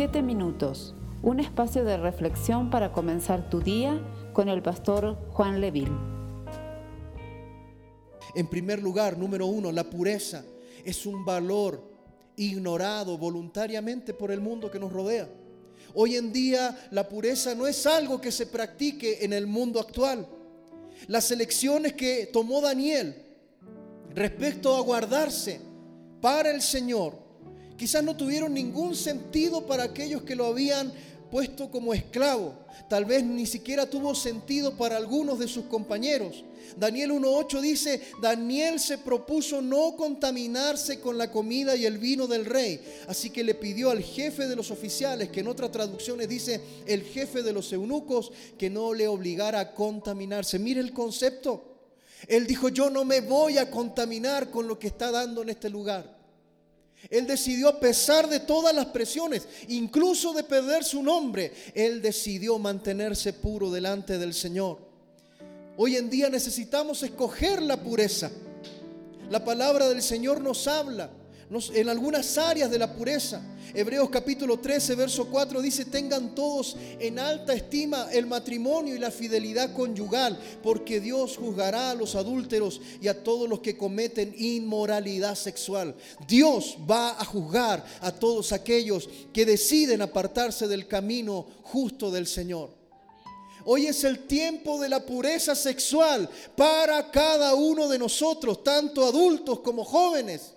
Siete minutos, un espacio de reflexión para comenzar tu día con el pastor Juan Leville. En primer lugar, número uno, la pureza es un valor ignorado voluntariamente por el mundo que nos rodea. Hoy en día la pureza no es algo que se practique en el mundo actual. Las elecciones que tomó Daniel respecto a guardarse para el Señor quizás no tuvieron ningún sentido para aquellos que lo habían puesto como esclavo. Tal vez ni siquiera tuvo sentido para algunos de sus compañeros. Daniel 1.8 dice, Daniel se propuso no contaminarse con la comida y el vino del rey. Así que le pidió al jefe de los oficiales, que en otras traducciones dice el jefe de los eunucos, que no le obligara a contaminarse. Mire el concepto. Él dijo, yo no me voy a contaminar con lo que está dando en este lugar. Él decidió, a pesar de todas las presiones, incluso de perder su nombre, él decidió mantenerse puro delante del Señor. Hoy en día necesitamos escoger la pureza. La palabra del Señor nos habla en algunas áreas de la pureza. Hebreos capítulo 13, verso 4 dice, tengan todos en alta estima el matrimonio y la fidelidad conyugal, porque Dios juzgará a los adúlteros y a todos los que cometen inmoralidad sexual. Dios va a juzgar a todos aquellos que deciden apartarse del camino justo del Señor. Hoy es el tiempo de la pureza sexual para cada uno de nosotros, tanto adultos como jóvenes.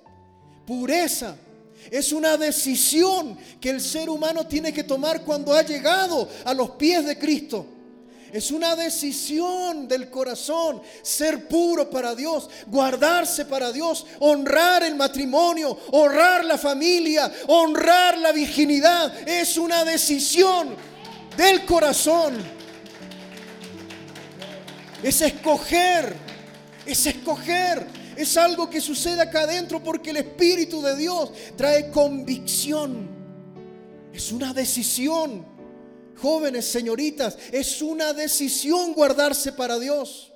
Pureza. Es una decisión que el ser humano tiene que tomar cuando ha llegado a los pies de Cristo. Es una decisión del corazón ser puro para Dios, guardarse para Dios, honrar el matrimonio, honrar la familia, honrar la virginidad. Es una decisión del corazón. Es escoger, es escoger es algo que sucede acá adentro porque el Espíritu de Dios trae convicción. Es una decisión. Jóvenes, señoritas, es una decisión guardarse para Dios.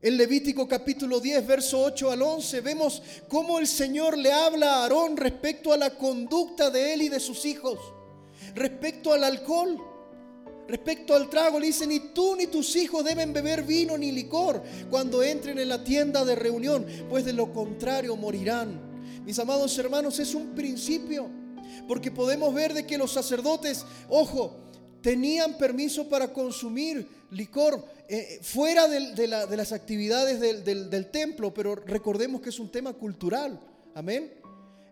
En Levítico capítulo 10, verso 8 al 11, vemos cómo el Señor le habla a Aarón respecto a la conducta de él y de sus hijos, respecto al alcohol. Respecto al trago, le dice, ni tú ni tus hijos deben beber vino ni licor cuando entren en la tienda de reunión, pues de lo contrario morirán. Mis amados hermanos, es un principio, porque podemos ver de que los sacerdotes, ojo, tenían permiso para consumir licor eh, fuera de, las actividades del, templo, pero recordemos que es un tema cultural. Amén.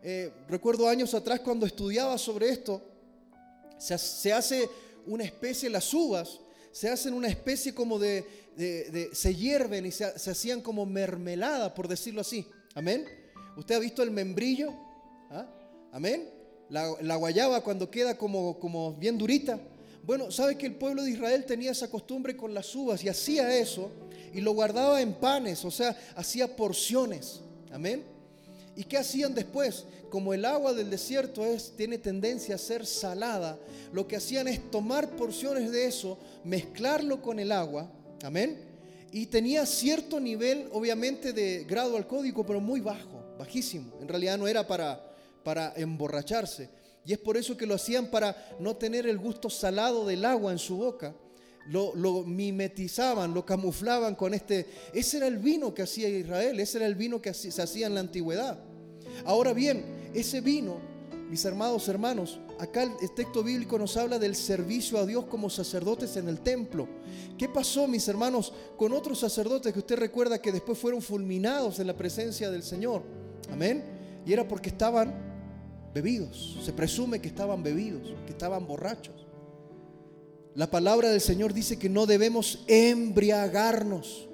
Eh, recuerdo años atrás cuando estudiaba sobre esto, se hace una especie, las uvas se hacen una especie como de, se hierven y se, hacían como mermelada, por decirlo así. Amén. ¿Usted ha visto el membrillo? ¿Ah? Amén. La, guayaba cuando queda como, como bien durita. Bueno, ¿sabe que el pueblo de Israel tenía esa costumbre con las uvas y hacía eso y lo guardaba en panes, o sea, hacía porciones? Amén. ¿Y qué hacían después? Como el agua del desierto es, tiene tendencia a ser salada, lo que hacían es tomar porciones de eso, mezclarlo con el agua, amén, y tenía cierto nivel, obviamente, de grado alcohólico, pero muy bajo, bajísimo. En realidad no era para, para emborracharse. Y es por eso que lo hacían para no tener el gusto salado del agua en su boca. Lo, lo, mimetizaban, lo camuflaban con este... Ese era el vino que hacía Israel, ese era el vino que se hacía en la antigüedad. Ahora bien, ese vino, mis hermanos, hermanos, acá el texto bíblico nos habla del servicio a Dios como sacerdotes en el templo. ¿Qué pasó, mis hermanos, con otros sacerdotes que usted recuerda que después fueron fulminados en la presencia del Señor? Amén. Y era porque estaban bebidos. Se presume que estaban bebidos, que estaban borrachos. La palabra del Señor dice que no debemos embriagarnos.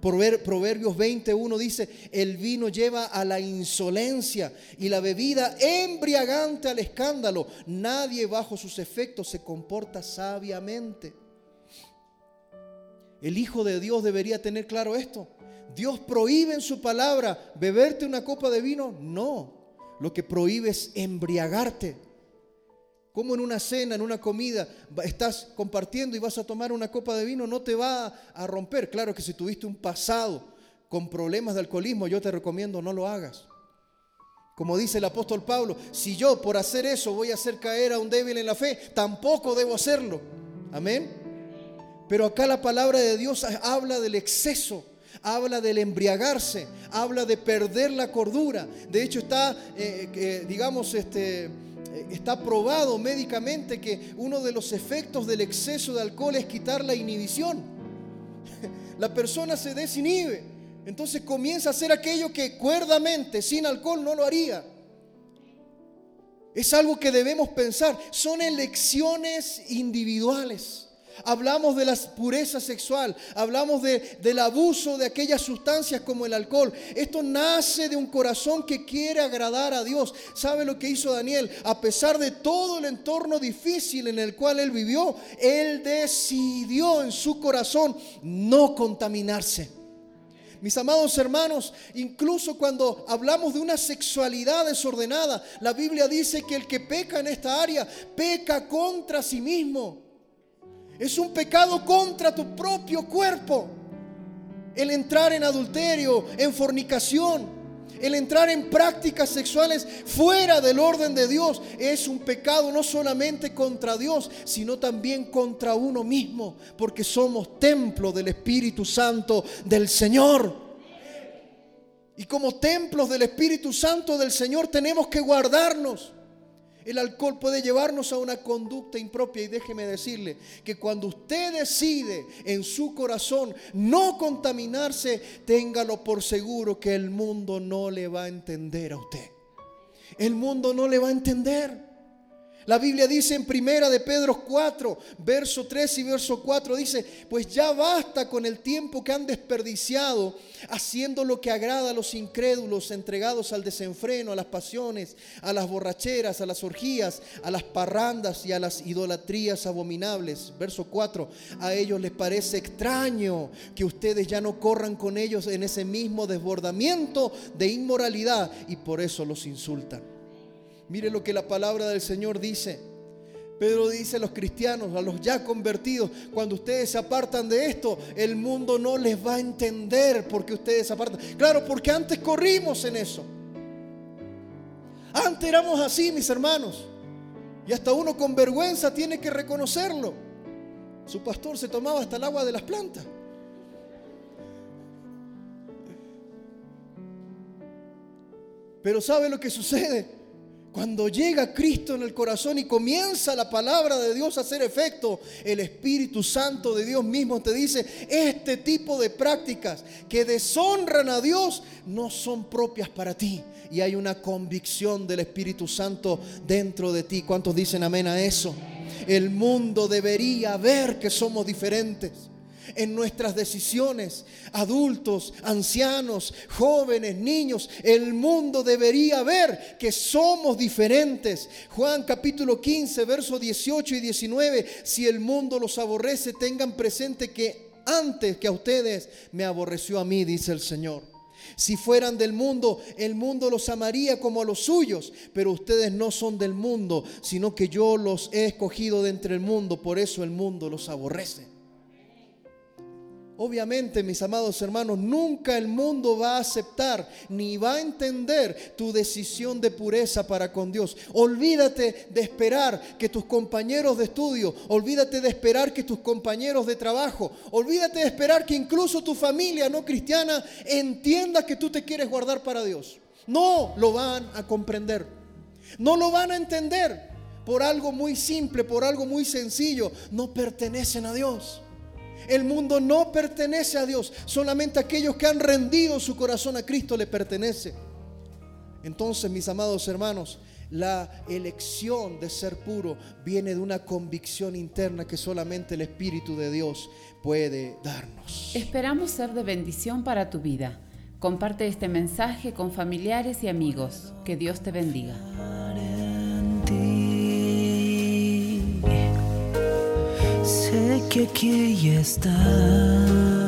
Proverbios 21 dice, el vino lleva a la insolencia y la bebida embriagante al escándalo. Nadie bajo sus efectos se comporta sabiamente. El Hijo de Dios debería tener claro esto. Dios prohíbe en su palabra beberte una copa de vino. No, lo que prohíbe es embriagarte. Como en una cena, en una comida, estás compartiendo y vas a tomar una copa de vino, no te va a romper. Claro que si tuviste un pasado con problemas de alcoholismo, yo te recomiendo no lo hagas. Como dice el apóstol Pablo, si yo por hacer eso voy a hacer caer a un débil en la fe, tampoco debo hacerlo. Amén. Pero acá la palabra de Dios habla del exceso, habla del embriagarse, habla de perder la cordura. De hecho está, eh, digamos, este, eh, está probado médicamente que uno de los efectos del exceso de alcohol es quitar la inhibición. La persona se desinhibe, entonces comienza a hacer aquello que cuerdamente, sin alcohol, no lo haría. Es algo que debemos pensar. Son elecciones individuales. Hablamos de la pureza sexual, hablamos del abuso de aquellas sustancias como el alcohol. Esto nace de un corazón que quiere agradar a Dios. ¿Sabe lo que hizo Daniel? A pesar de todo el entorno difícil en el cual él vivió, él decidió en su corazón no contaminarse. Mis amados hermanos, incluso cuando hablamos de una sexualidad desordenada, la Biblia dice que el que peca en esta área peca contra sí mismo. Es un pecado contra tu propio cuerpo. El entrar en adulterio, en fornicación, el entrar en prácticas sexuales fuera del orden de Dios es un pecado no solamente contra Dios, sino también contra uno mismo, porque somos templo del Espíritu Santo del Señor. Y como templos del Espíritu Santo del Señor tenemos que guardarnos. El alcohol puede llevarnos a una conducta impropia y déjeme decirle que cuando usted decide en su corazón no contaminarse, téngalo por seguro que el mundo no le va a entender a usted. El mundo no le va a entender. La Biblia dice en primera de Pedro 4, verso 3 y verso 4, dice, pues ya basta con el tiempo que han desperdiciado haciendo lo que agrada a los incrédulos, entregados al desenfreno, a las pasiones, a las borracheras, a las orgías, a las parrandas y a las idolatrías abominables. Verso 4, a ellos les parece extraño que ustedes ya no corran con ellos en ese mismo desbordamiento de inmoralidad y por eso los insultan. Mire lo que la palabra del Señor dice. Pedro dice a los cristianos, a los ya convertidos, cuando ustedes se apartan de esto, el mundo no les va a entender porque ustedes se apartan. Claro, porque antes corrimos en eso. Antes éramos así, mis hermanos. Y hasta uno con vergüenza tiene que reconocerlo. Su pastor se tomaba hasta el agua de las plantas. Pero ¿sabe lo que sucede? Cuando llega Cristo en el corazón y comienza la palabra de Dios a hacer efecto, el Espíritu Santo de Dios mismo te dice, este tipo de prácticas que deshonran a Dios no son propias para ti. Y hay una convicción del Espíritu Santo dentro de ti. ¿Cuántos dicen amén a eso? El mundo debería ver que somos diferentes en nuestras decisiones, adultos, ancianos, jóvenes, niños. El mundo debería ver que somos diferentes. Juan capítulo 15, versos 18 y 19. Si el mundo los aborrece, tengan presente que antes que a ustedes me aborreció a mí, dice el Señor. Si fueran del mundo, el mundo los amaría como a los suyos, pero ustedes no son del mundo, sino que yo los he escogido de entre el mundo, por eso el mundo los aborrece. Obviamente, mis amados hermanos, nunca el mundo va a aceptar ni va a entender tu decisión de pureza para con Dios. Olvídate de esperar que tus compañeros de estudio, olvídate de esperar que tus compañeros de trabajo, olvídate de esperar que incluso tu familia no cristiana entienda que tú te quieres guardar para Dios. No lo van a comprender. No lo van a entender por algo muy simple, por algo muy sencillo. No pertenecen a Dios. El mundo no pertenece a Dios. Solamente aquellos que han rendido su corazón a Cristo le pertenece. Entonces, mis amados hermanos, la elección de ser puro viene de una convicción interna que solamente el Espíritu de Dios puede darnos. Esperamos ser de bendición para tu vida. Comparte este mensaje con familiares y amigos. Que Dios te bendiga. Sé que aquí estás.